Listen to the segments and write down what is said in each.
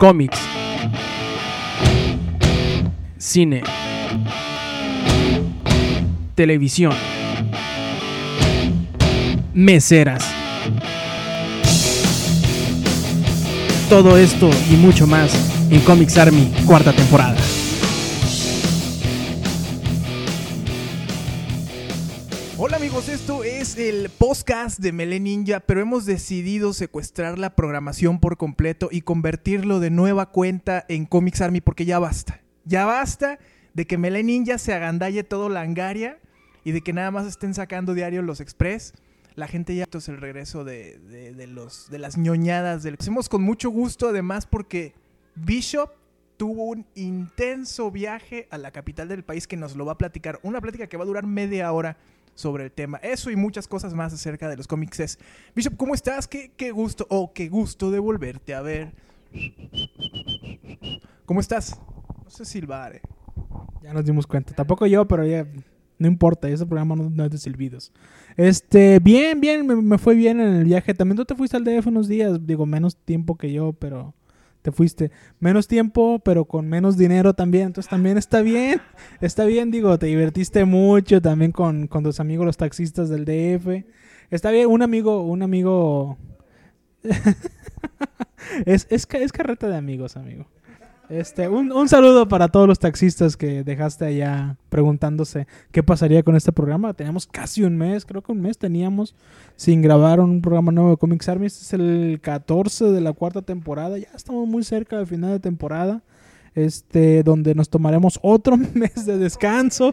cómics, cine, televisión, meseras. Todo esto y mucho más en Comics Army, cuarta temporada. De Mele Ninja, pero hemos decidido secuestrar la programación por completo y convertirlo de nueva cuenta en Comics Army porque ya basta. Ya basta de que Mele Ninja se agandalle todo la angaria y de que nada más estén sacando diario los express. La gente ya es el regreso de, de- los, de las ñoñadas. Del... Hacemos con mucho gusto además porque Bishop tuvo un intenso viaje a la capital del país que nos lo va a platicar. Una plática que va a durar media hora sobre el tema. Eso y muchas cosas más acerca de los cómics es. Bishop, ¿cómo estás? Qué, qué gusto, oh, qué gusto de volverte a ver. ¿Cómo estás? No sé silbar, eh. Ya nos dimos cuenta. Tampoco yo, pero ya no importa. Ese programa no, es de silbidos. Este, bien, bien, me, me fue bien en el viaje. También tú te fuiste al DF unos días. Digo, menos tiempo que yo, pero te fuiste. Menos tiempo, pero con menos dinero también. Entonces también está bien. Está bien, digo, te divertiste mucho también con, con tus amigos los taxistas del DF. Está bien, un amigo, un amigo. es, es, es carreta de amigos, amigo. Este, un, un saludo para todos los taxistas que dejaste allá preguntándose qué pasaría con este programa. Teníamos casi un mes, creo que un mes teníamos sin grabar un programa nuevo de Comics Army. Este es el 14 de la cuarta temporada. Ya estamos muy cerca del final de temporada. Este, donde nos tomaremos otro mes de descanso.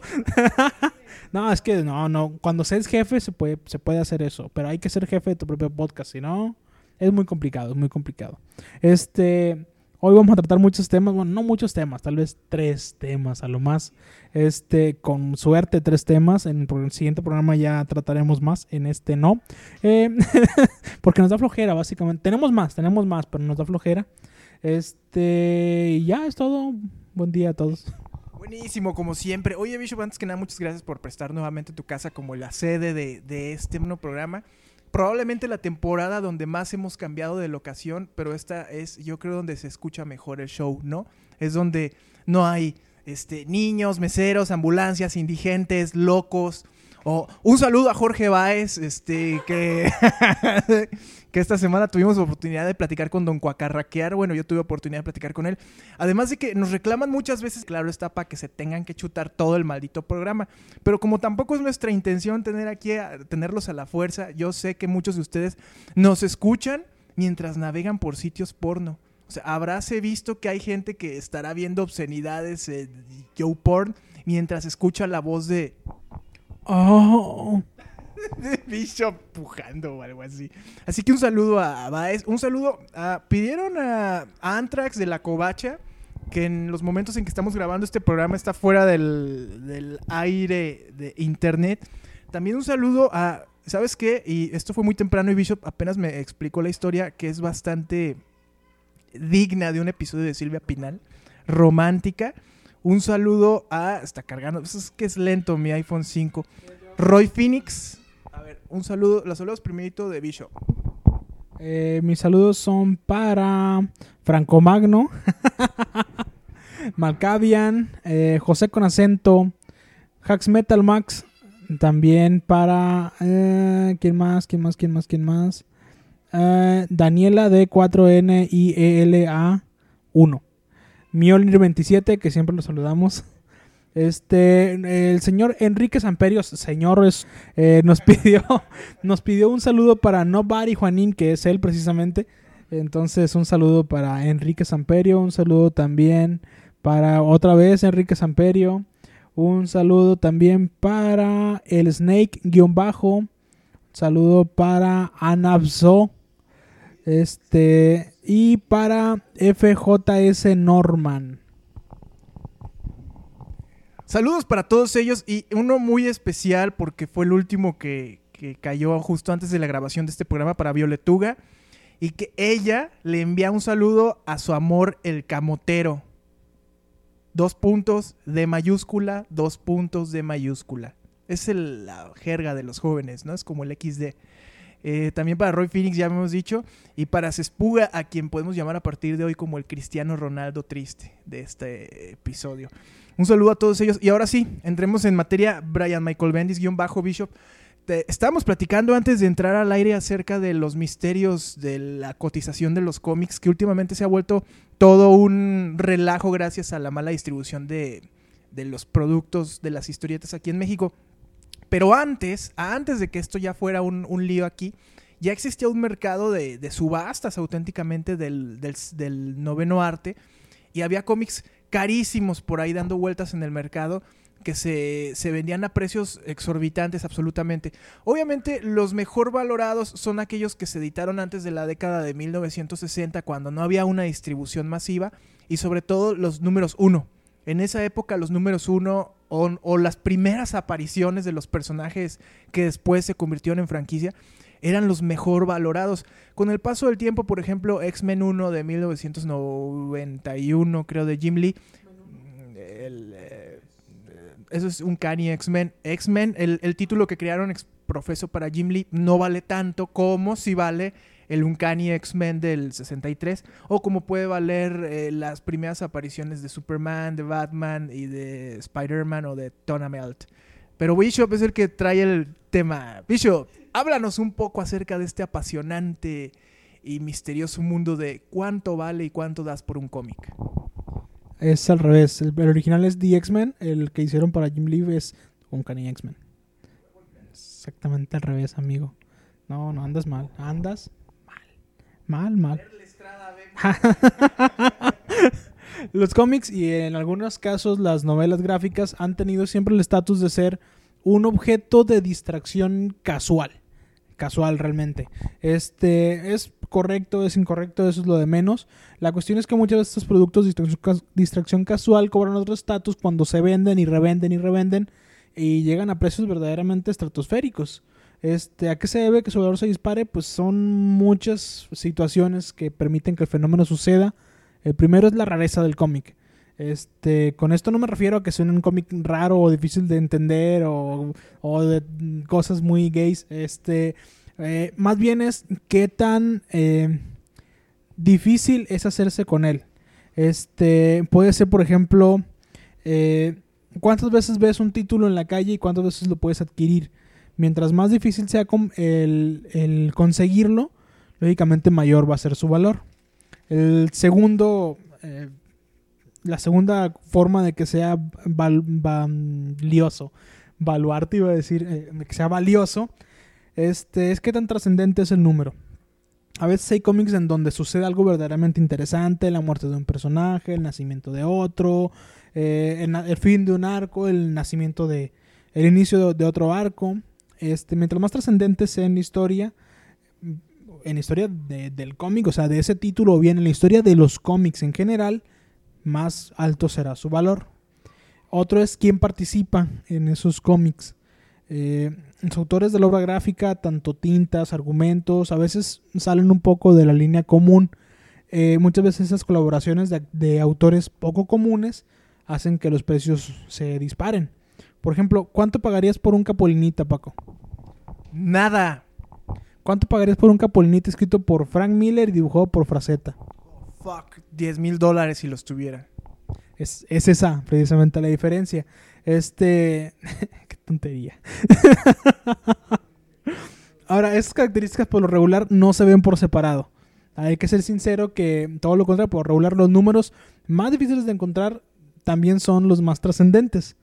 no, es que no, no. Cuando seas jefe se puede, se puede hacer eso. Pero hay que ser jefe de tu propio podcast. Si no, es muy complicado, es muy complicado. Este. Hoy vamos a tratar muchos temas, bueno, no muchos temas, tal vez tres temas a lo más. Este, con suerte, tres temas. En el, siguiente programa ya trataremos más, en este no. Eh, porque nos da flojera, básicamente. Tenemos más, tenemos más, pero nos da flojera. Este, ya es todo. Buen día a todos. Buenísimo, como siempre. Oye, Bishop, antes que nada, muchas gracias por prestar nuevamente tu casa como la sede de, de este nuevo programa. Probablemente la temporada donde más hemos cambiado de locación, pero esta es, yo creo, donde se escucha mejor el show, ¿no? Es donde no hay este, niños, meseros, ambulancias, indigentes, locos. O un saludo a Jorge Báez, este, que, esta semana tuvimos oportunidad de platicar con Don Cuacarraquear. Bueno, yo tuve oportunidad de platicar con él. Además de que nos reclaman muchas veces, claro está, para que se tengan que chutar todo el maldito programa. Pero como tampoco es nuestra intención tener aquí a- tenerlos a la fuerza, yo sé que muchos de ustedes nos escuchan mientras navegan por sitios porno. O sea, habráse visto que hay gente que estará viendo obscenidades eh, Joe Porn mientras escucha la voz de, Oh, Bishop pujando o algo así. Así que un saludo a Baez, un saludo a... Pidieron a, a Anthrax de la Covacha, que en los momentos en que estamos grabando este programa está fuera del, del aire de internet. También un saludo a... ¿Sabes qué? Y esto fue muy temprano y Bishop apenas me explicó la historia que es bastante digna de un episodio de Silvia Pinal, romántica. Un saludo a... Está cargando, es que es lento mi iPhone 5. Roy Phoenix. A ver, un saludo, los saludos primerito de Bishop. Eh, mis saludos son para Franco Magno, Malcavian, eh, José con acento, Hax Metal Max, también para eh, quién más, quién más, quién más, quién más, Daniela de 4N I E L A 1, Mjolnir 27 que siempre lo saludamos. Este, el señor Enrique Samperios, señores, eh, nos pidió nos pidió un saludo para Nobody Juanín, que es él precisamente. Entonces, un saludo para Enrique Samperio, un saludo también para otra vez Enrique Samperio, un saludo también para el Snake-bajo, saludo para Anabzo, este, y para FJS Norman. Saludos para todos ellos y uno muy especial porque fue el último que, que cayó justo antes de la grabación de este programa para Violetuga y que ella le envía un saludo a su amor el camotero. Dos puntos de mayúscula, dos puntos de mayúscula. Es la jerga de los jóvenes, ¿no? Es como el XD. Eh, también para Roy Phoenix, ya hemos dicho, y para Cespuga, a quien podemos llamar a partir de hoy como el Cristiano Ronaldo triste de este episodio. Un saludo a todos ellos. Y ahora sí, entremos en materia. Brian Michael Bendis, guion bajo Bishop. estábamos platicando antes de entrar al aire acerca de los misterios de la cotización de los cómics, que últimamente se ha vuelto todo un relajo gracias a la mala distribución de, de los productos de las historietas aquí en México. Pero antes, antes de que esto ya fuera un, lío aquí, ya existía un mercado de, subastas auténticamente del, del, del, noveno arte y había cómics carísimos por ahí dando vueltas en el mercado que se, se, vendían a precios exorbitantes absolutamente. Obviamente los mejor valorados son aquellos que se editaron antes de la década de 1960 cuando no había una distribución masiva y sobre todo los números uno. En esa época los números uno o, o, las primeras apariciones de los personajes que después se convirtieron en franquicia eran los mejor valorados. Con el paso del tiempo, por ejemplo, X-Men 1 de 1991, creo, de Jim Lee. Eh, eso es un Kanye X-Men. X-Men, el, el, título que crearon profeso para Jim Lee, no vale tanto como si vale el Uncanny X-Men del 63, o como puede valer eh, las primeras apariciones de Superman, de Batman y de Spider-Man o de Tonamelt. Pero Bishop es el que trae el tema. Bishop, háblanos un poco acerca de este apasionante y misterioso mundo de cuánto vale y cuánto das por un cómic. Es al revés. El, el original es The X-Men. El que hicieron para Jim Lee es Uncanny X-Men. Exactamente al revés, amigo. No, no andas mal. Andas mal. Mal. Los cómics y en algunos casos las novelas gráficas han tenido siempre el estatus de ser un objeto de distracción casual. Casual realmente. Este es correcto, es incorrecto, eso es lo de menos. La cuestión es que muchos de estos productos de distracción, distracción casual cobran otro estatus cuando se venden y revenden y revenden y llegan a precios verdaderamente estratosféricos. Este, ¿A qué se debe que su valor se dispare? Pues son muchas situaciones que permiten que el fenómeno suceda. El primero es la rareza del cómic. Este, con esto no me refiero a que sea un cómic raro o difícil de entender o, o de cosas muy gays. Este, eh, más bien es qué tan eh, difícil es hacerse con él. Este, puede ser, por ejemplo, eh, cuántas veces ves un título en la calle y cuántas veces lo puedes adquirir. Mientras más difícil sea el, conseguirlo, lógicamente mayor va a ser su valor. El segundo eh, la segunda forma de que sea val, valioso, valuarte iba a decir, eh, que sea valioso, este, es que tan trascendente es el número. A veces hay cómics en donde sucede algo verdaderamente interesante, la muerte de un personaje, el nacimiento de otro, eh, el, el, fin de un arco, el nacimiento de, el inicio de otro arco. Este, mientras más trascendente sea en la historia, en la historia de, del cómic, o sea, de ese título, o bien en la historia de los cómics en general, más alto será su valor. Otro es quién participa en esos cómics. Eh, los autores de la obra gráfica, tanto tintas, argumentos, a veces salen un poco de la línea común. Eh, muchas veces esas colaboraciones de, autores poco comunes hacen que los precios se disparen. Por ejemplo, ¿cuánto pagarías por un Capolinita, Paco? Nada. ¿Cuánto pagarías por un Capolinita escrito por Frank Miller y dibujado por Fraceta? fuck, 10 mil dólares si los tuviera. Es, es, esa precisamente la diferencia. Este. Qué tontería. Ahora, esas características por lo regular no se ven por separado. Hay que ser sincero que todo lo contrario, por regular los números más difíciles de encontrar también son los más trascendentes.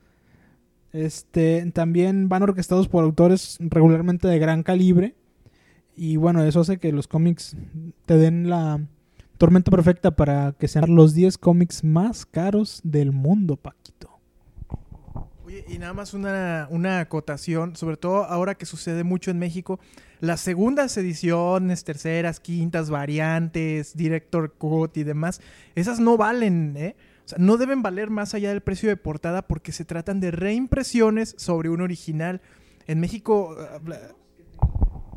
Este, también van orquestados por autores regularmente de gran calibre. Y bueno, eso hace que los cómics te den la, Tormenta perfecta para que sean los 10 cómics más caros del mundo, Paquito. Oye, y nada más una, una acotación, sobre todo ahora que sucede mucho en México, las segundas ediciones, terceras, quintas, variantes, director cut y demás, esas no valen, ¿eh? O sea, no deben valer más allá del precio de portada porque se tratan de reimpresiones sobre un original. En México...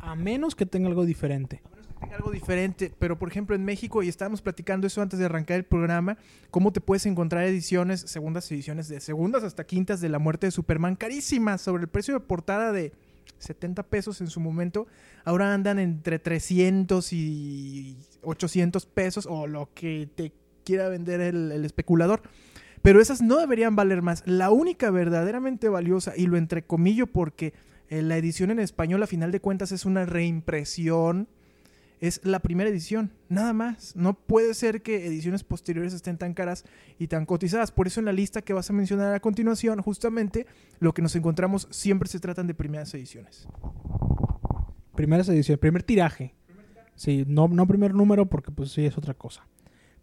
A menos que tenga algo diferente tenga algo diferente, pero por ejemplo en México, y estábamos platicando eso antes de arrancar el programa, cómo te puedes encontrar ediciones, segundas ediciones, de segundas hasta quintas de la muerte de Superman, carísimas, sobre el precio de portada de 70 pesos en su momento. Ahora andan entre 300 y 800 pesos o lo que te quiera vender el, especulador. Pero esas no deberían valer más. La única verdaderamente valiosa, y lo entrecomillo porque eh, la edición en español a final de cuentas es una reimpresión, es la primera edición, nada más. No puede ser que ediciones posteriores estén tan caras y tan cotizadas. Por eso en la lista que vas a mencionar a continuación, justamente lo que nos encontramos siempre se tratan de primeras ediciones. Primeras ediciones, primer tiraje. Sí, no, no primer número porque pues sí es otra cosa.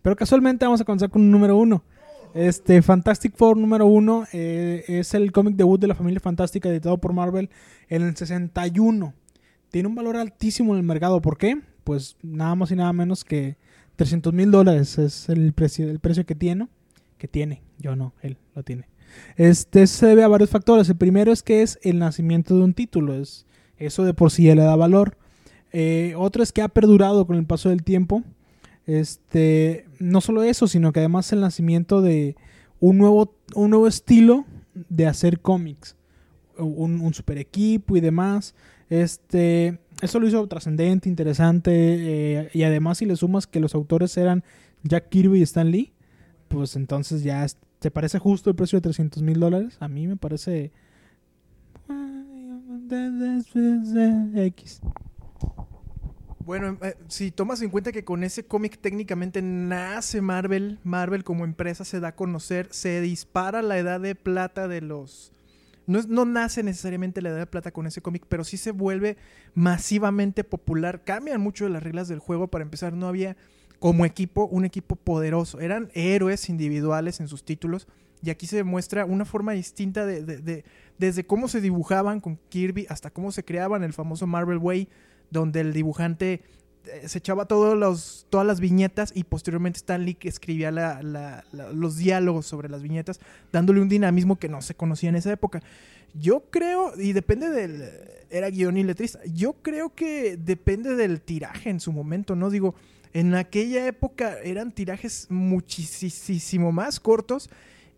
Pero casualmente vamos a comenzar con un número uno. Este Fantastic Four número uno eh, es el cómic debut de la familia fantástica editado por Marvel en el 61. Tiene un valor altísimo en el mercado. ¿Por qué? Pues nada más y nada menos que 300 mil dólares es el precio, el precio que tiene. Que tiene, yo no, él lo tiene. Este se debe a varios factores. El primero es que es el nacimiento de un título. Es, eso de por sí le da valor. Eh, otro es que ha perdurado con el paso del tiempo. Este, no solo eso, sino que además el nacimiento de un nuevo, un nuevo estilo de hacer cómics. Un, super equipo y demás. Este, eso lo hizo trascendente, interesante. eh, y además, si le sumas que los autores eran Jack Kirby y Stan Lee, pues entonces ya te parece justo el precio de 300 mil dólares. A mí me parece. X. Bueno, eh, si tomas en cuenta que con ese cómic técnicamente nace Marvel, Marvel como empresa se da a conocer, se dispara la edad de plata de los... No, es- no nace necesariamente la edad de plata con ese cómic, pero sí se vuelve masivamente popular. Cambian mucho las reglas del juego. Para empezar, no había como equipo un equipo poderoso. Eran héroes individuales en sus títulos. Y aquí se demuestra una forma distinta de, de- de- desde cómo se dibujaban con Kirby hasta cómo se creaban el famoso Marvel Way donde el dibujante eh, se echaba todos los, todas las viñetas y posteriormente Stan Lee que escribía los diálogos sobre las viñetas, dándole un dinamismo que no se conocía en esa época. Yo creo, y depende del... Era guion y letrista. Yo creo que depende del tiraje en su momento, ¿no? Digo, en aquella época eran tirajes muchísimo más cortos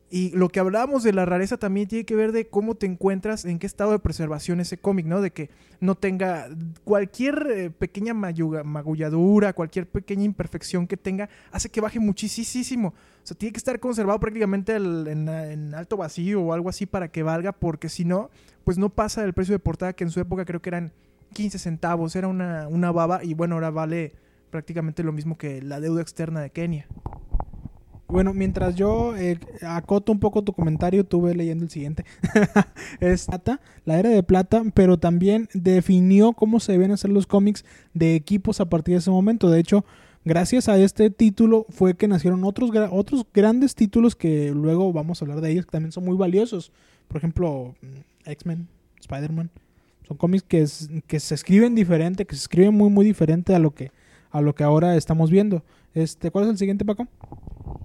y lo que hablábamos de la rareza también tiene que ver de cómo te encuentras, en qué estado de preservación ese cómic, ¿no? De que no tenga cualquier eh, pequeña magulladura, cualquier pequeña imperfección que tenga, hace que baje muchísimo. O sea, tiene que estar conservado prácticamente en alto vacío o algo así para que valga, porque si no, pues no pasa el precio de portada que en su época creo que eran 15 centavos, era una, una baba y bueno, ahora vale prácticamente lo mismo que la deuda externa de Kenia. Bueno, mientras yo eh, acoto un poco tu comentario, tuve leyendo el siguiente. es plata, la era de plata, pero también definió cómo se deben hacer los cómics de equipos a partir de ese momento. De hecho, gracias a este título fue que nacieron otros, otros grandes títulos que luego vamos a hablar de ellos, que también son muy valiosos. Por ejemplo, mm, X-Men, Spider-Man. Son cómics que, que se escriben diferente, que se escriben muy, muy diferente a lo que, a lo que ahora estamos viendo. Este, ¿Cuál es el siguiente, Paco?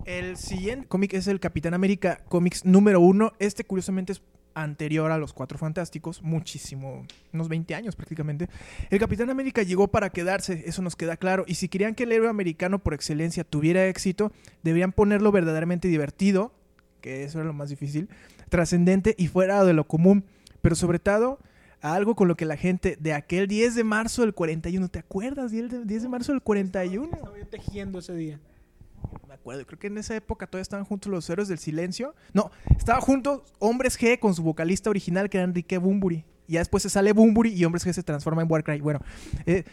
El siguiente cómic es el Capitán América Comics número uno. Este curiosamente es anterior a los Cuatro Fantásticos, muchísimo, unos 20 años prácticamente. El Capitán América llegó para quedarse, eso nos queda claro. Y si querían que el héroe americano por excelencia tuviera éxito, deberían ponerlo verdaderamente divertido, que eso era lo más difícil, trascendente y fuera de lo común. Pero sobre todo, a algo con lo que la gente de aquel 10 de marzo del 41, ¿te acuerdas? 10 de, 10 de marzo del 41. Estaba yo tejiendo ese día. Me acuerdo, creo que en esa época todavía estaban juntos los héroes del silencio. No, estaba juntos Hombres G con su vocalista original que era Enrique Bumburi. Y ya después se sale Bumburi y Hombres G se transforma en Warcry. Bueno, eh,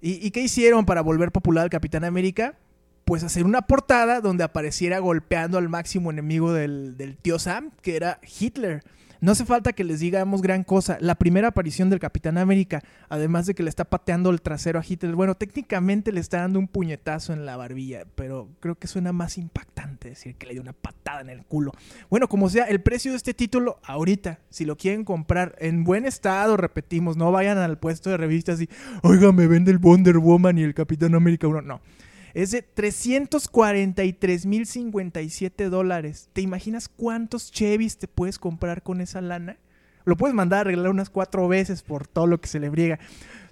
¿y, ¿y qué hicieron para volver popular al Capitán América? Pues hacer una portada donde apareciera golpeando al máximo enemigo del, del tío Sam, que era Hitler. No hace falta que les digamos gran cosa. La primera aparición del Capitán América, además de que le está pateando el trasero a Hitler, bueno, técnicamente le está dando un puñetazo en la barbilla, pero creo que suena más impactante decir que le dio una patada en el culo. Bueno, como sea, el precio de este título ahorita, si lo quieren comprar en buen estado, repetimos, no vayan al puesto de revistas y, oiga, me vende el Wonder Woman y el Capitán América 1. No. Es de 343.057 dólares. ¿Te imaginas cuántos Chevys te puedes comprar con esa lana? Lo puedes mandar a arreglar unas cuatro veces por todo lo que se le briega.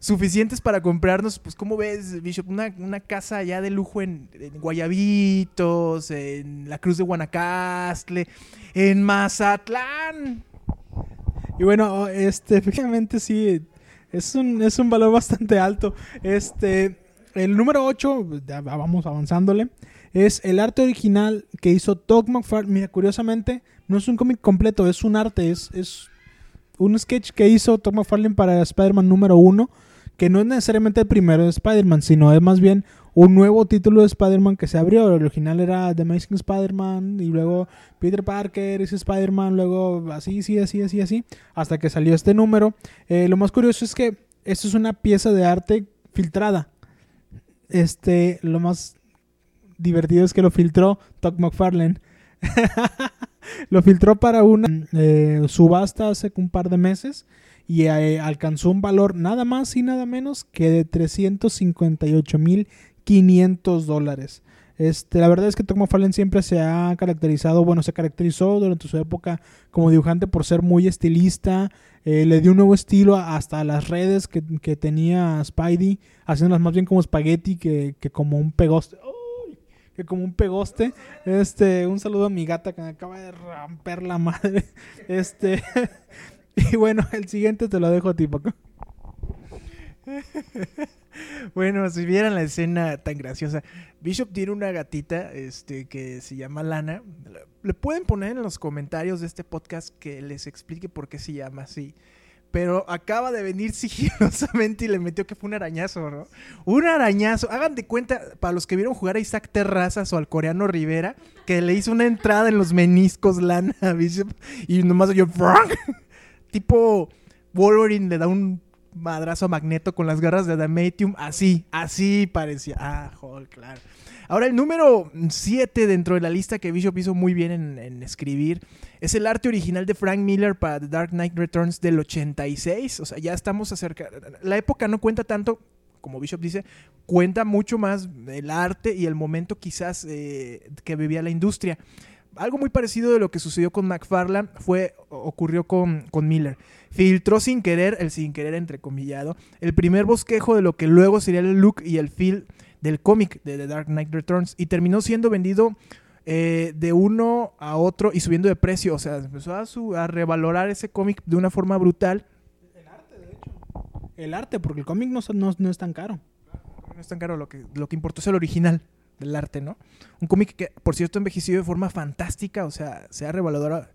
Suficientes para comprarnos, pues, ¿cómo ves, Bishop? Una, casa ya de lujo en, Guayabitos, en la Cruz de Guanacaste, en Mazatlán. Y bueno, este, efectivamente sí, es un, es un valor bastante alto. Este, el número 8, ya vamos avanzándole, es el arte original que hizo Todd McFarlane. Mira, curiosamente, no es un cómic completo, es un arte, es, un sketch que hizo Todd McFarlane para Spider-Man número 1, que no es necesariamente el primero de Spider-Man, sino es más bien un nuevo título de Spider-Man que se abrió. El original era The Amazing Spider-Man y luego Peter Parker es Spider-Man, luego así, así, así, así, así, hasta que salió este número. Eh, lo más curioso es que esto es una pieza de arte filtrada. Este, lo más divertido es que lo filtró Todd McFarlane. lo filtró para una eh, subasta hace un par de meses y eh, alcanzó un valor nada más y nada menos que de 358.500 dólares. Este, la verdad es que Tom McFarlane siempre se ha caracterizado, bueno, se caracterizó durante su época como dibujante por ser muy estilista, eh, le dio un nuevo estilo hasta las redes que, que tenía Spidey, haciéndolas más bien como espagueti que, que como un pegoste. Que como un pegoste. Este, un saludo a mi gata que me acaba de romper la madre. Este, y bueno, el siguiente te lo dejo a ti, Paco. bueno, si vieran la escena tan graciosa, Bishop tiene una gatita este, que se llama Lana. Le pueden poner en los comentarios de este podcast que les explique por qué se llama así. Pero acaba de venir sigilosamente y le metió que fue un arañazo, ¿no? Un arañazo. Hagan de cuenta, para los que vieron jugar a Isaac Terrazas o al coreano Rivera, que le hizo una entrada en los meniscos Lana a Bishop y nomás yo, tipo Wolverine le da un madrazo Magneto con las garras de Adamantium. Así, así parecía. Ah, joder, claro. Ahora, el número 7 dentro de la lista que Bishop hizo muy bien en, escribir es el arte original de Frank Miller para The Dark Knight Returns del 86. O sea, ya estamos acerca. La época no cuenta tanto, como Bishop dice, cuenta mucho más el arte y el momento quizás eh, que vivía la industria. Algo muy parecido de lo que sucedió con McFarlane fue, ocurrió con, con Miller filtró sin querer, el sin querer entrecomillado, el primer bosquejo de lo que luego sería el look y el feel del cómic de The Dark Knight Returns y terminó siendo vendido eh, de uno a otro y subiendo de precio. O sea, empezó a, a revalorar ese cómic de una forma brutal. El arte, de hecho. El arte, porque el cómic no, no, no, es tan caro. No es tan caro, lo que, lo que importó es el original del arte, ¿no? Un cómic que, por cierto, envejecido de forma fantástica, o sea, se ha revalorado,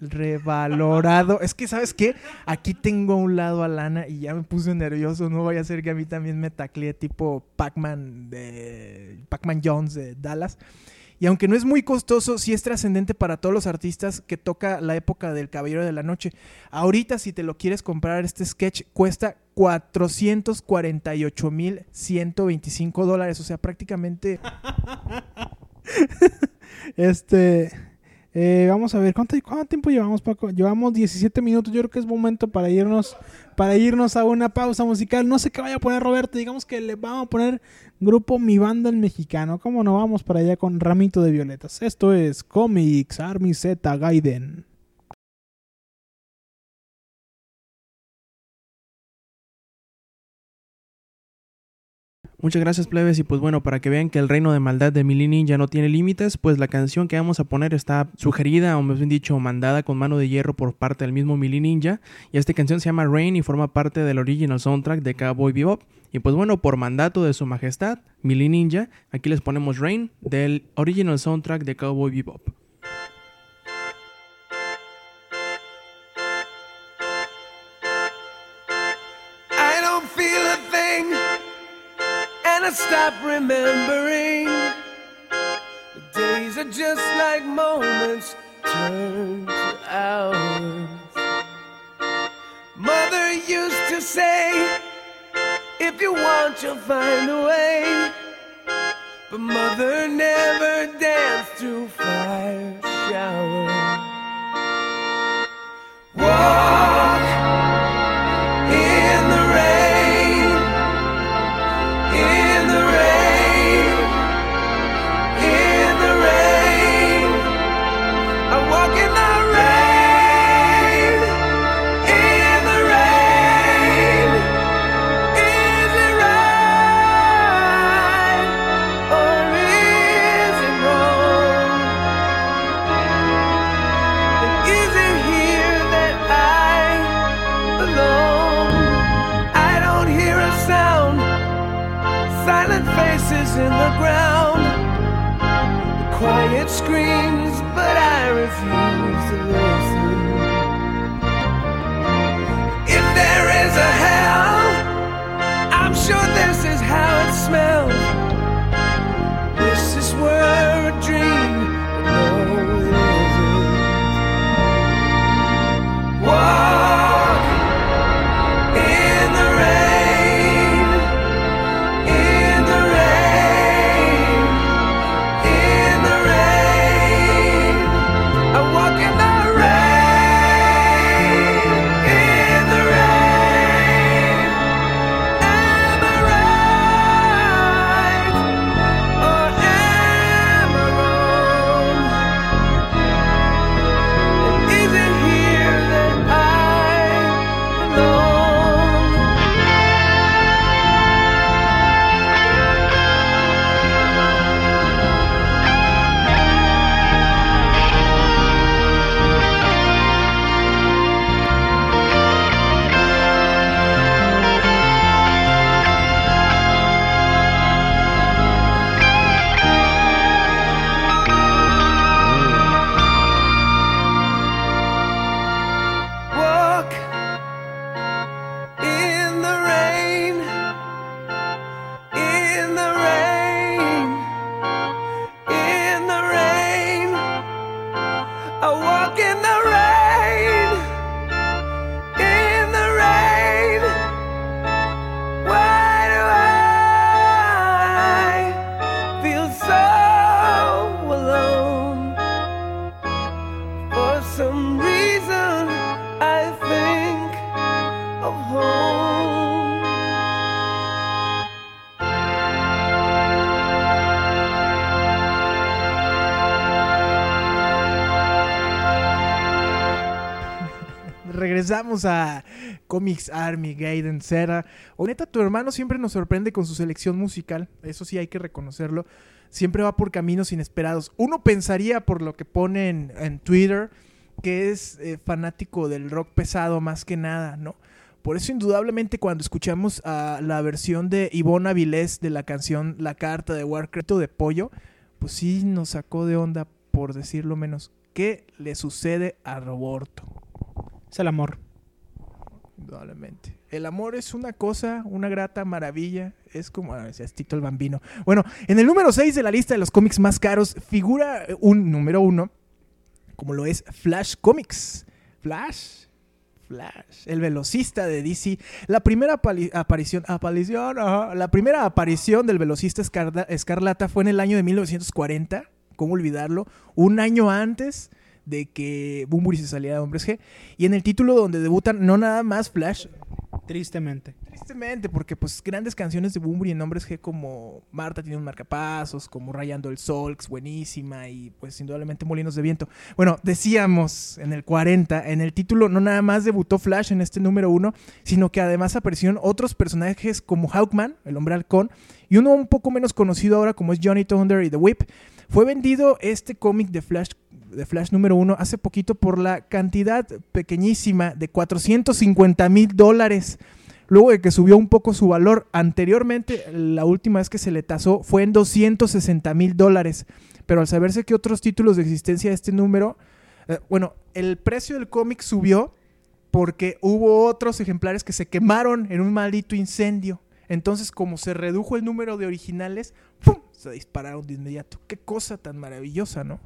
revalorado. Es que, ¿sabes qué? Aquí tengo a un lado a Lana y ya me puse nervioso, no vaya a ser que a mí también me taclee tipo Pac-Man de Pac-Man Jones de Dallas. Y aunque no es muy costoso, sí es trascendente para todos los artistas que toca la época del Caballero de la Noche. Ahorita, si te lo quieres comprar, este sketch cuesta 448.125 dólares. O sea, prácticamente... este... Eh, vamos a ver, ¿cuánto, ¿cuánto, tiempo llevamos, Paco? Llevamos 17 minutos. Yo creo que es momento para irnos, para irnos a una pausa musical. No sé qué vaya a poner Roberto. Digamos que le vamos a poner grupo Mi Banda el Mexicano. ¿Cómo no vamos para allá con Ramito de Violetas? Esto es Comics Army Z Gaiden. Muchas gracias plebes. Y pues bueno, para que vean que el reino de maldad de Mili Ninja no tiene límites, pues la canción que vamos a poner está sugerida o más bien dicho mandada con mano de hierro por parte del mismo Mili Ninja. Y esta canción se llama Rain y forma parte del original soundtrack de Cowboy Bebop. Y pues bueno, por mandato de su majestad, Mili Ninja, aquí les ponemos Rain del original soundtrack de Cowboy Bebop. Stop remembering. The days are just like moments turn to hours. Mother used to say, if you want, you'll find a way. But mother never danced through fire showers. Walk. Regresamos a Comics Army, Gaiden Zera. O neta, tu hermano siempre nos sorprende con su selección musical. Eso sí hay que reconocerlo. Siempre va por caminos inesperados. Uno pensaría por lo que pone en, Twitter que es eh, fanático del rock pesado más que nada, ¿no? Por eso indudablemente cuando escuchamos a la versión de Ivonne Avilés de la canción La Carta de Warcraft de Pollo, pues sí nos sacó de onda, por decirlo menos. ¿Qué le sucede a Roborto? Es el amor. Indudablemente. El amor es una cosa, una grata maravilla. Es como, ah, decía Tito el Bambino. Bueno, en el número 6 de la lista de los cómics más caros figura un número 1, como lo es Flash Comics. Flash. Flash, el velocista de DC. La primera aparición, aparición, la primera aparición del velocista escarlata fue en el año de 1940. ¿Cómo olvidarlo? Un año antes de que Bumburi se saliera de Hombres G. Y en el título donde debutan no nada más Flash, Tristemente. Tristemente, porque pues grandes canciones de Bumburi en Hombres G como Marta tiene un marcapasos, como Rayando el Sol, que es buenísima, y pues indudablemente Molinos de Viento. Bueno, decíamos en el 40, en el título no nada más debutó Flash en este número uno, sino que además aparecieron otros personajes como Hawkman, el hombre halcón, y uno un poco menos conocido ahora como es Johnny Thunder y The Whip. Fue vendido este cómic de Flash de Flash número uno hace poquito por la cantidad pequeñísima de 450 mil dólares. Luego de que subió un poco su valor, anteriormente la última vez que se le tasó fue en 260 mil dólares. Pero al saberse que otros títulos de existencia de este número, eh, bueno, el precio del cómic subió porque hubo otros ejemplares que se quemaron en un maldito incendio. Entonces, como se redujo el número de originales, ¡pum! se dispararon de inmediato. Qué cosa tan maravillosa, ¿no?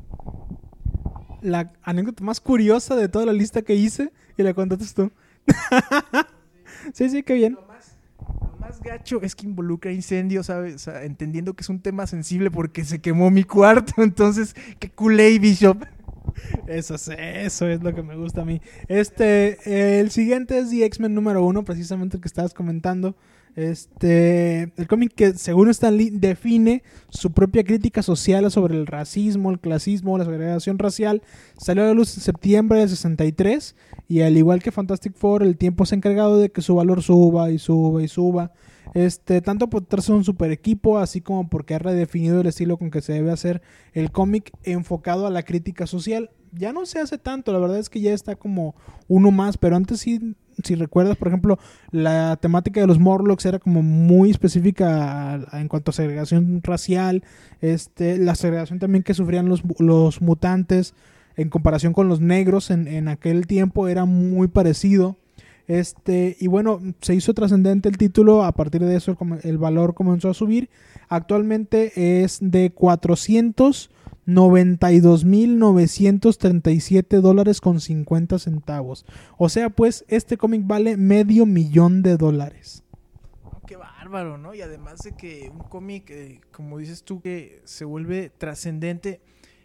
La anécdota más curiosa de toda la lista que hice y la contaste tú. sí, sí, qué bien. Lo más, lo más gacho es que involucra incendios, ¿sabes? O sea, entendiendo que es un tema sensible porque se quemó mi cuarto. Entonces, qué culé, Bishop. Eso es, eso es lo que me gusta a mí. Este, eh, el siguiente es The X-Men número uno, precisamente el que estabas comentando. Este, el cómic que según Stan Lee define su propia crítica social sobre el racismo, el clasismo, la segregación racial, salió a la luz en septiembre del 63 y al igual que Fantastic Four, el tiempo se ha encargado de que su valor suba y suba y suba. Este, tanto por tratarse un super equipo, así como porque ha redefinido el estilo con que se debe hacer el cómic enfocado a la crítica social. Ya no se hace tanto, la verdad es que ya está como uno más, pero antes sí, si recuerdas, por ejemplo, la temática de los Morlocks era como muy específica en cuanto a segregación racial, este, la segregación también que sufrían los, los mutantes. en comparación con los negros en, en aquel tiempo era muy parecido. Este, y bueno, se hizo trascendente el título, a partir de eso como- el valor comenzó a subir. Actualmente es de 492.937 dólares con 50 centavos. O sea, pues este cómic vale medio millón de dólares. Qué bárbaro, ¿no? Y además de que un cómic, eh, como dices tú, que se vuelve trascendente.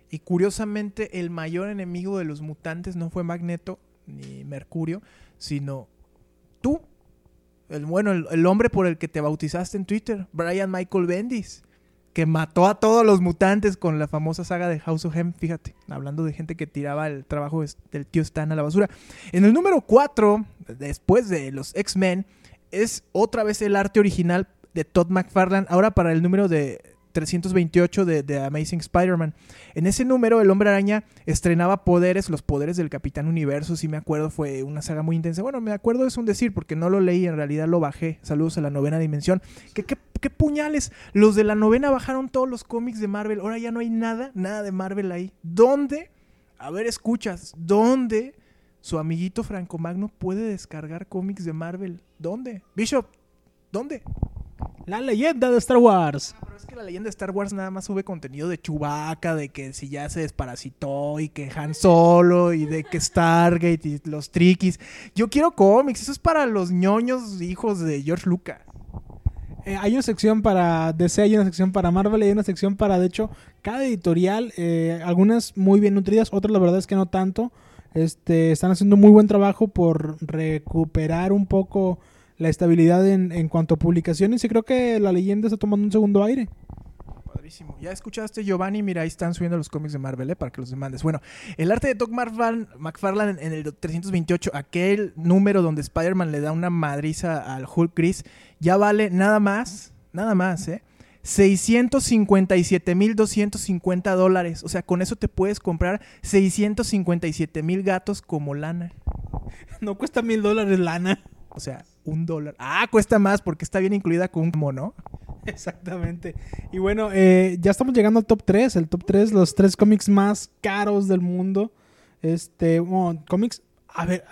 Y curiosamente, el mayor enemigo de los mutantes no fue Magneto ni Mercurio, sino tú. El bueno, el hombre por el que te bautizaste en Twitter, Brian Michael Bendis, que mató a todos los mutantes con la famosa saga de House of M, fíjate, hablando de gente que tiraba el trabajo del tío Stan a la basura. En el número 4, después de los X-Men, es otra vez el arte original de Todd McFarlane, ahora para el número de 328 de, de Amazing Spider-Man. En ese número, el Hombre Araña estrenaba poderes, los poderes del Capitán Universo, si me acuerdo, fue una saga muy intensa. Bueno, me acuerdo es un decir, porque no lo leí, en realidad lo bajé. Saludos a la novena dimensión. ¿Qué, qué, qué puñales? Los de la novena bajaron todos los cómics de Marvel, ahora ya no hay nada, nada de Marvel ahí. ¿Dónde? A ver, escuchas, ¿dónde su amiguito Franco Magno puede descargar cómics de Marvel? ¿Dónde? Bishop, ¿dónde? La leyenda de Star Wars. Pero es que la leyenda de Star Wars nada más sube contenido de Chewbacca, de que si ya se desparasitó y que Han Solo y de que Stargate y los triquis. Yo quiero cómics, eso es para los ñoños hijos de George Lucas. Eh, hay una sección para DC, hay una sección para Marvel, hay una sección para, de hecho, cada editorial, eh, algunas muy bien nutridas, otras la verdad es que no tanto. Este, están haciendo muy buen trabajo por recuperar un poco la estabilidad en, en cuanto a publicaciones y creo que la leyenda está tomando un segundo aire. Ya escuchaste, Giovanni. Mira, ahí están subiendo los cómics de Marvel, ¿eh? Para que los demandes. Bueno, el arte de Doc McFarlane en el 328, aquel número donde Spider-Man le da una madriza al Hulk Gris, ya vale nada más, nada más, ¿eh? 657.250 dólares. O sea, con eso te puedes comprar 657 mil gatos como lana. No cuesta mil dólares lana. O sea, un dólar. Ah, cuesta más porque está bien incluida con un mono. Exactamente. Y bueno, eh, ya estamos llegando al top 3. El top 3, los tres cómics más caros del mundo. Este, bueno, cómics. A ver,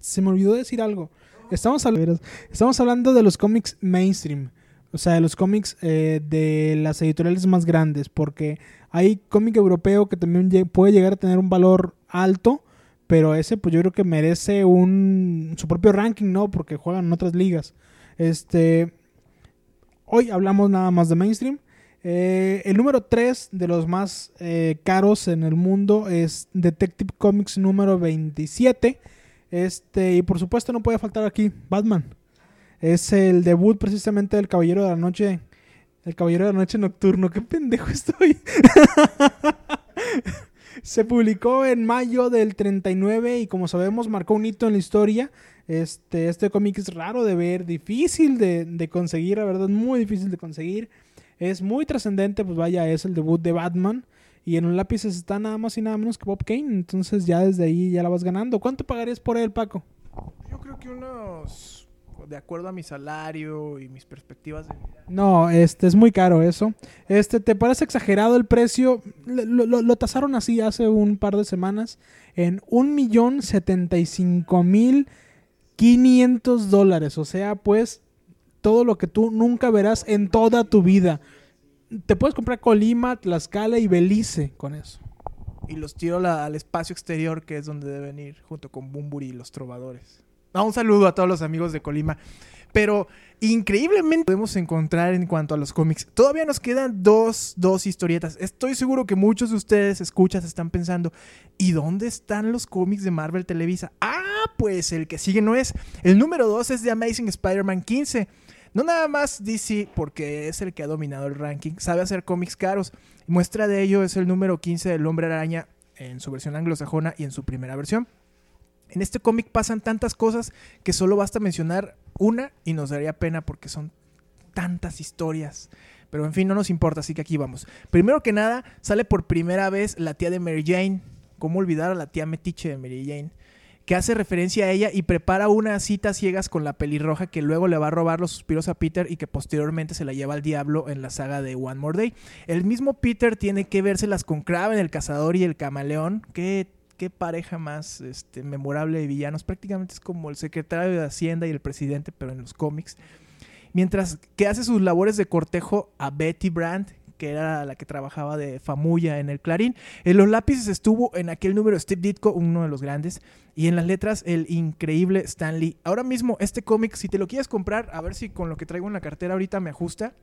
se me olvidó decir algo. Estamos, habl- estamos hablando de los cómics mainstream. O sea, de los cómics eh, de las editoriales más grandes. Porque hay cómic europeo que también puede llegar a tener un valor alto. Pero ese, pues yo creo que merece un su propio ranking, ¿no? Porque juegan en otras ligas. Este. Hoy hablamos nada más de mainstream. Eh, el número 3 de los más eh, caros en el mundo es Detective Comics número 27. Este, y por supuesto no puede faltar aquí Batman. Es el debut precisamente del Caballero de la Noche. El Caballero de la Noche Nocturno. Qué pendejo estoy. Se publicó en mayo del 39 y como sabemos marcó un hito en la historia. Este, este cómic es raro de ver, difícil de, de conseguir, la verdad, muy difícil de conseguir. Es muy trascendente, pues vaya, es el debut de Batman. Y en los lápices está nada más y nada menos que Bob Kane. Entonces ya desde ahí ya la vas ganando. ¿Cuánto pagarías por él, Paco? Yo creo que unos, de acuerdo a mi salario y mis perspectivas de vida. No, este es muy caro eso. Este, ¿te parece exagerado el precio? Lo, lo- lo tasaron así hace un par de semanas en un millón setenta y cinco mil quinientos dólares. O sea, pues todo lo que tú nunca verás en toda tu vida. Te puedes comprar Colima, Tlaxcala y Belice con eso. Y los tiro al espacio exterior, que es donde deben ir, junto con Bumburi y los trovadores. Ah, un saludo a todos los amigos de Colima. Pero increíblemente podemos encontrar en cuanto a los cómics. Todavía nos quedan dos, dos historietas. Estoy seguro que muchos de ustedes escuchas están pensando, ¿y dónde están los cómics de Marvel Televisa? Ah, pues el que sigue no es. El número dos es de Amazing Spider-Man 15. No nada más DC, porque es el que ha dominado el ranking, sabe hacer cómics caros. Muestra de ello es el número 15 del Hombre Araña en su versión anglosajona y en su primera versión. En este cómic pasan tantas cosas que solo basta mencionar una y nos daría pena porque son tantas historias. Pero en fin, no nos importa, así que aquí vamos. Primero que nada, sale por primera vez la tía de Mary Jane. ¿Cómo olvidar a la tía metiche de Mary Jane? Que hace referencia a ella y prepara unas citas ciegas con la pelirroja que luego le va a robar los suspiros a Peter y que posteriormente se la lleva al diablo en la saga de One More Day. El mismo Peter tiene que vérselas con Kraven, el cazador y el camaleón. Qué qué pareja más este, memorable de villanos. Prácticamente es como el secretario de Hacienda y el presidente, pero en los cómics. Mientras que hace sus labores de cortejo a Betty Brand, que era la que trabajaba de Famuya en el Clarín. En los lápices estuvo en aquel número Steve Ditko, uno de los grandes, y en las letras el increíble Stan Lee. Ahora mismo este cómic, si te lo quieres comprar, a ver si con lo que traigo en la cartera ahorita me ajusta,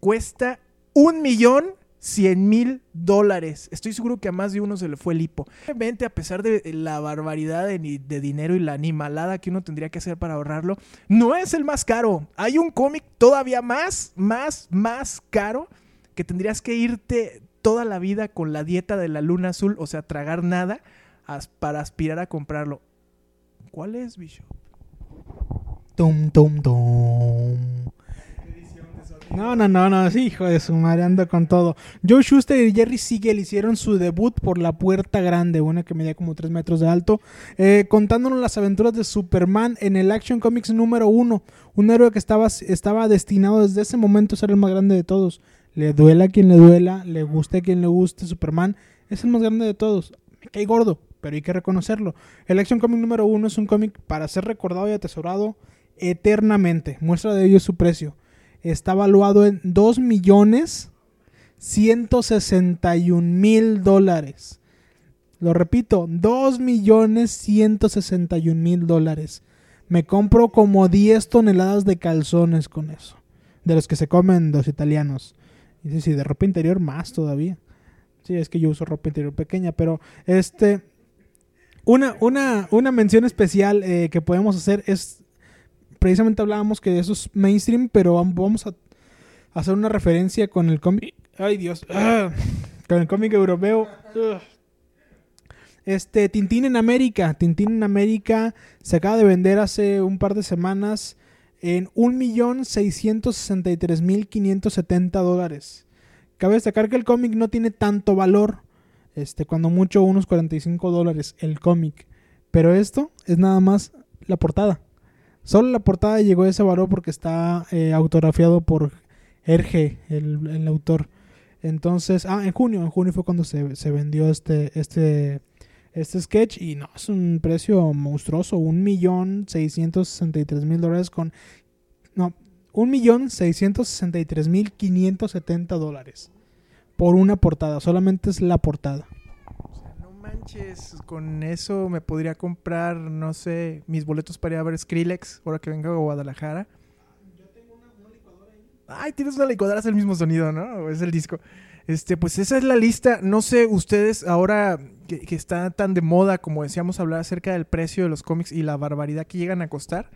cuesta un millón cien mil dólares. Estoy seguro que a más de uno se le fue el hipo. Obviamente, a pesar de la barbaridad de, dinero y la animalada que uno tendría que hacer para ahorrarlo, no es el más caro. Hay un cómic todavía más, más, más caro que tendrías que irte toda la vida con la dieta de la luna azul, o sea, tragar nada para aspirar a comprarlo. ¿Cuál es, Bishop? Tum, tum, tum. No, no, no, no, sí, hijo de su madre, anda con todo. Joe Schuster y Jerry Siegel hicieron su debut por la Puerta Grande, una que medía como 3 metros de alto, eh, contándonos las aventuras de Superman en el Action Comics número uno. Un héroe que estaba, estaba destinado desde ese momento a ser el más grande de todos. Le duela a quien le duela, le guste a quien le guste, Superman es el más grande de todos. Me cae gordo, pero hay que reconocerlo. El Action Comic número uno es un cómic para ser recordado y atesorado eternamente. Muestra de ello su precio. Está valuado en 2 millones 161 mil dólares. Lo repito, 2 millones 161 mil dólares. Me compro como 10 toneladas de calzones con eso. De los que se comen los italianos. Y sí, sí, de ropa interior más todavía. Sí, es que yo uso ropa interior pequeña, pero este... Una, una, una mención especial eh, que podemos hacer es precisamente hablábamos que eso es mainstream, pero vam- vamos a hacer una referencia con el cómic. Ay, Dios. Ah, con el cómic europeo. Ugh. Este, Tintín en América. Tintín en América se acaba de vender hace un par de semanas en 1.663.570 dólares. Cabe destacar que el cómic no tiene tanto valor. Este, cuando mucho, unos 45 dólares el cómic. Pero esto es nada más la portada. Solo la portada llegó ese valor porque está eh, autografiado por Erge, el, el autor. Entonces, ah, en junio, en junio fue cuando se, se vendió este, este, este sketch y no, es un precio monstruoso, un millón seiscientos tres mil dólares con, no, un millón seiscientos tres mil quinientos setenta dólares por una portada, solamente es la portada. Manches, con eso me podría comprar, no sé, mis boletos para ir a ver Skrillex, ahora que venga a Guadalajara. Ay, tienes una licuadora, es el mismo sonido, ¿no? Es el disco. Este, pues esa es la lista. No sé, ustedes ahora que, que está tan de moda, como decíamos, hablar acerca del precio de los cómics y la barbaridad que llegan a costar.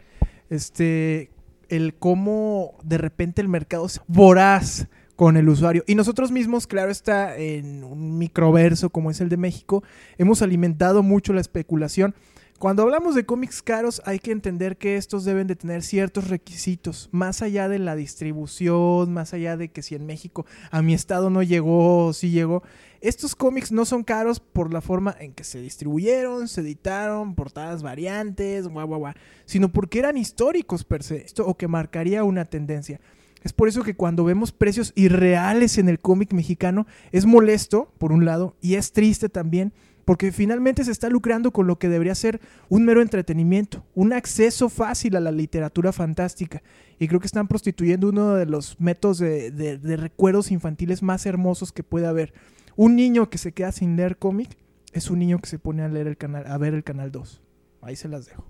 Este, el cómo de repente el mercado es voraz con el usuario. Y nosotros mismos, claro está, en un microverso como es el de México, hemos alimentado mucho la especulación. Cuando hablamos de cómics caros, hay que entender que estos deben de tener ciertos requisitos, más allá de la distribución, más allá de que si en México a mi estado no llegó o sí llegó. Estos cómics no son caros por la forma en que se distribuyeron, se editaron, portadas variantes, guau, guau, guau, sino porque eran históricos per se, esto, o que marcaría una tendencia. Es por eso que cuando vemos precios irreales en el cómic mexicano, es molesto, por un lado, y es triste también, porque finalmente se está lucrando con lo que debería ser un mero entretenimiento, un acceso fácil a la literatura fantástica. Y creo que están prostituyendo uno de los métodos de, de- recuerdos infantiles más hermosos que puede haber. Un niño que se queda sin leer cómic es un niño que se pone a leer el canal, a ver el canal 2. Ahí se las dejo.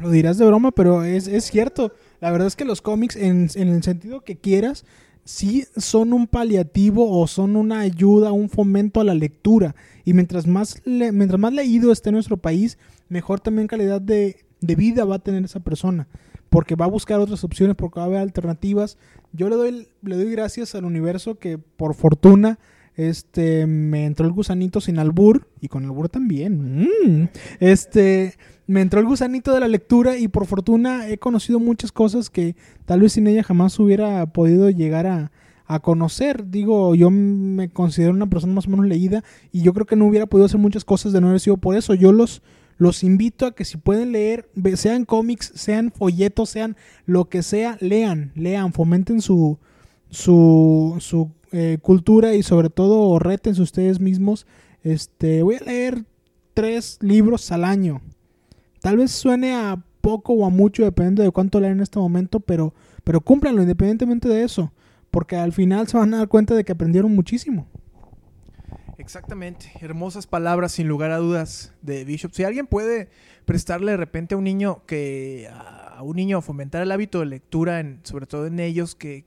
Lo dirás de broma, pero es, es cierto. La verdad es que los cómics, en, el sentido que quieras, sí son un paliativo o son una ayuda, un fomento a la lectura. Y mientras más, mientras más leído esté nuestro país, mejor también calidad de, de vida va a tener esa persona. Porque va a buscar otras opciones, porque va a haber alternativas. Yo le doy, le doy gracias al universo que por fortuna este me entró el gusanito sin albur y con albur también. Mm. Este me entró el gusanito de la lectura y por fortuna he conocido muchas cosas que tal vez sin ella jamás hubiera podido llegar a, a conocer. Digo, yo me considero una persona más o menos leída y yo creo que no hubiera podido hacer muchas cosas de no haber sido por eso. Yo los los invito a que si pueden leer, sean cómics, sean folletos, sean lo que sea, lean, lean, fomenten su, su, su eh, cultura y sobre todo retense ustedes mismos. Este, voy a leer tres libros al año. Tal vez suene a poco o a mucho, depende de cuánto leen en este momento, pero, pero cúmplanlo independientemente de eso, porque al final se van a dar cuenta de que aprendieron muchísimo. Exactamente, hermosas palabras sin lugar a dudas de Bishop. Si alguien puede prestarle de repente a un niño que a un niño fomentar el hábito de lectura, en, sobre todo en ellos que,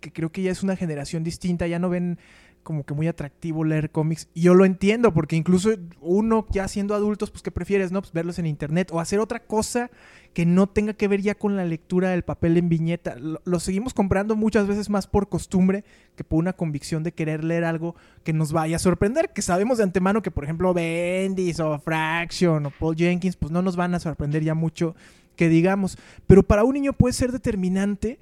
que creo que ya es una generación distinta, ya no ven como que muy atractivo leer cómics. Y yo lo entiendo, porque incluso uno ya siendo adultos, pues que prefieres, ¿no? Pues verlos en internet o hacer otra cosa que no tenga que ver ya con la lectura del papel en viñeta. Lo, lo seguimos comprando muchas veces más por costumbre que por una convicción de querer leer algo que nos vaya a sorprender. Que sabemos de antemano que, por ejemplo, Bendis o Fraction o Paul Jenkins, pues no nos van a sorprender ya mucho que digamos. Pero para un niño puede ser determinante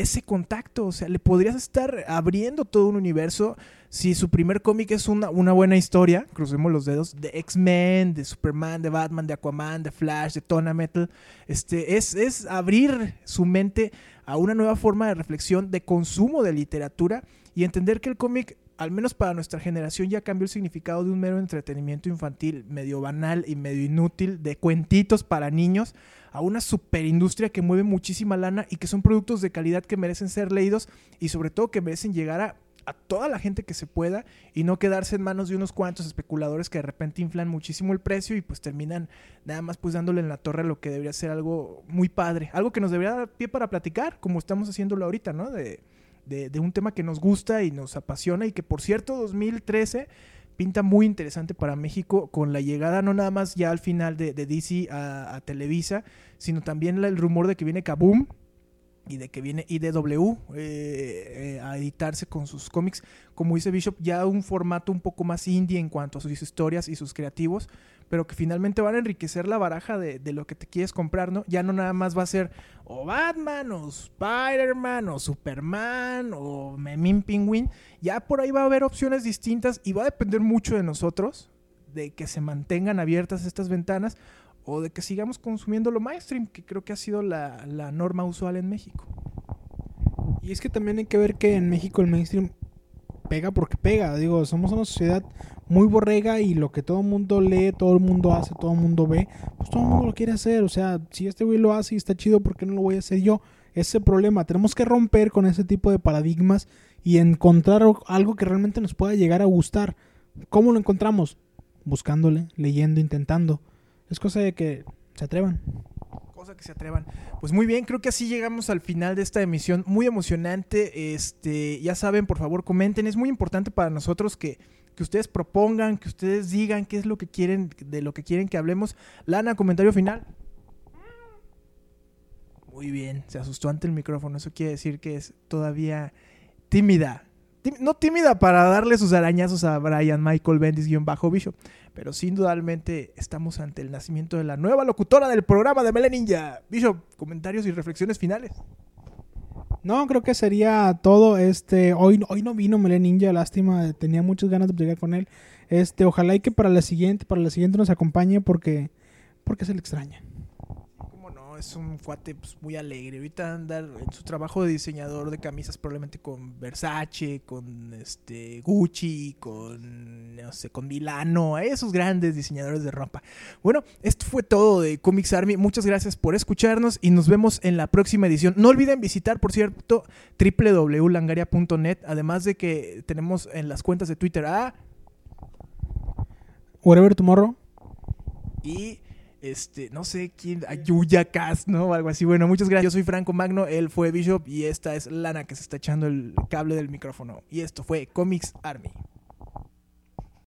ese contacto. O sea, le podrías estar abriendo todo un universo. Si su primer cómic es una, una buena historia, crucemos los dedos, de X-Men, de Superman, de Batman, de Aquaman, de Flash, de Tona Metal, este, es, es abrir su mente a una nueva forma de reflexión, de consumo de literatura y entender que el cómic, al menos para nuestra generación, ya cambió el significado de un mero entretenimiento infantil, medio banal y medio inútil, de cuentitos para niños, a una superindustria que mueve muchísima lana y que son productos de calidad que merecen ser leídos y sobre todo que merecen llegar a, a toda la gente que se pueda y no quedarse en manos de unos cuantos especuladores que de repente inflan muchísimo el precio y pues terminan nada más pues dándole en la torre lo que debería ser algo muy padre, algo que nos debería dar pie para platicar como estamos haciéndolo ahorita, ¿no? De, de, de un tema que nos gusta y nos apasiona y que por cierto 2013 pinta muy interesante para México con la llegada no nada más ya al final de, de DC a, a, Televisa, sino también el rumor de que viene Kaboom y de que viene IDW eh, eh, a editarse con sus cómics, como dice Bishop, ya un formato un poco más indie en cuanto a sus historias y sus creativos, pero que finalmente van a enriquecer la baraja de, lo que te quieres comprar, ¿no? Ya no nada más va a ser o Batman, o Spider-Man, o Superman, o Memín Penguin. Ya por ahí va a haber opciones distintas y va a depender mucho de nosotros, de que se mantengan abiertas estas ventanas o de que sigamos consumiendo lo mainstream, que creo que ha sido la, norma usual en México. Y es que también hay que ver que en México el mainstream pega porque pega. Digo, somos una sociedad muy borrega y lo que todo el mundo lee, todo el mundo hace, todo el mundo ve, pues todo el mundo lo quiere hacer. O sea, si este güey lo hace y está chido, ¿por qué no lo voy a hacer yo? Ese problema. Tenemos que romper con ese tipo de paradigmas y encontrar algo que realmente nos pueda llegar a gustar. ¿Cómo lo encontramos? Buscándole, leyendo, intentando. Es cosa de que se atrevan cosa que se atrevan. Pues muy bien, creo que así llegamos al final de esta emisión, muy emocionante. Este, ya saben, por favor, comenten, es muy importante para nosotros que que ustedes propongan, que ustedes digan qué es lo que quieren, de lo que quieren que hablemos. Lana, comentario final. Muy bien, se asustó ante el micrófono, eso quiere decir que es todavía tímida. No tímida para darle sus arañazos a Brian Michael Bendis-Bishop, pero sin indudablemente estamos ante el nacimiento de la nueva locutora del programa de Mele Ninja. Bishop, comentarios y reflexiones finales. No, creo que sería todo. Este, hoy, hoy no vino Mele Ninja, lástima, tenía muchas ganas de llegar con él. Este, ojalá y que para la siguiente, para la siguiente nos acompañe porque, porque se le extraña. Es un cuate pues, muy alegre. Ahorita andar en su trabajo de diseñador de camisas probablemente con Versace, con este Gucci, con no sé, con Milano, esos grandes diseñadores de ropa. Bueno, esto fue todo de Comics Army. Muchas gracias por escucharnos y nos vemos en la próxima edición. No olviden visitar, por cierto, www.langaria.net, además de que tenemos en las cuentas de Twitter a Whatever Tomorrow. Y este, no sé quién, Ayuya Cast, ¿no? O algo así. Bueno, muchas gracias. Yo soy Franco Magno, él fue Bishop y esta es Lana que se está echando el cable del micrófono. Y esto fue Comics Army.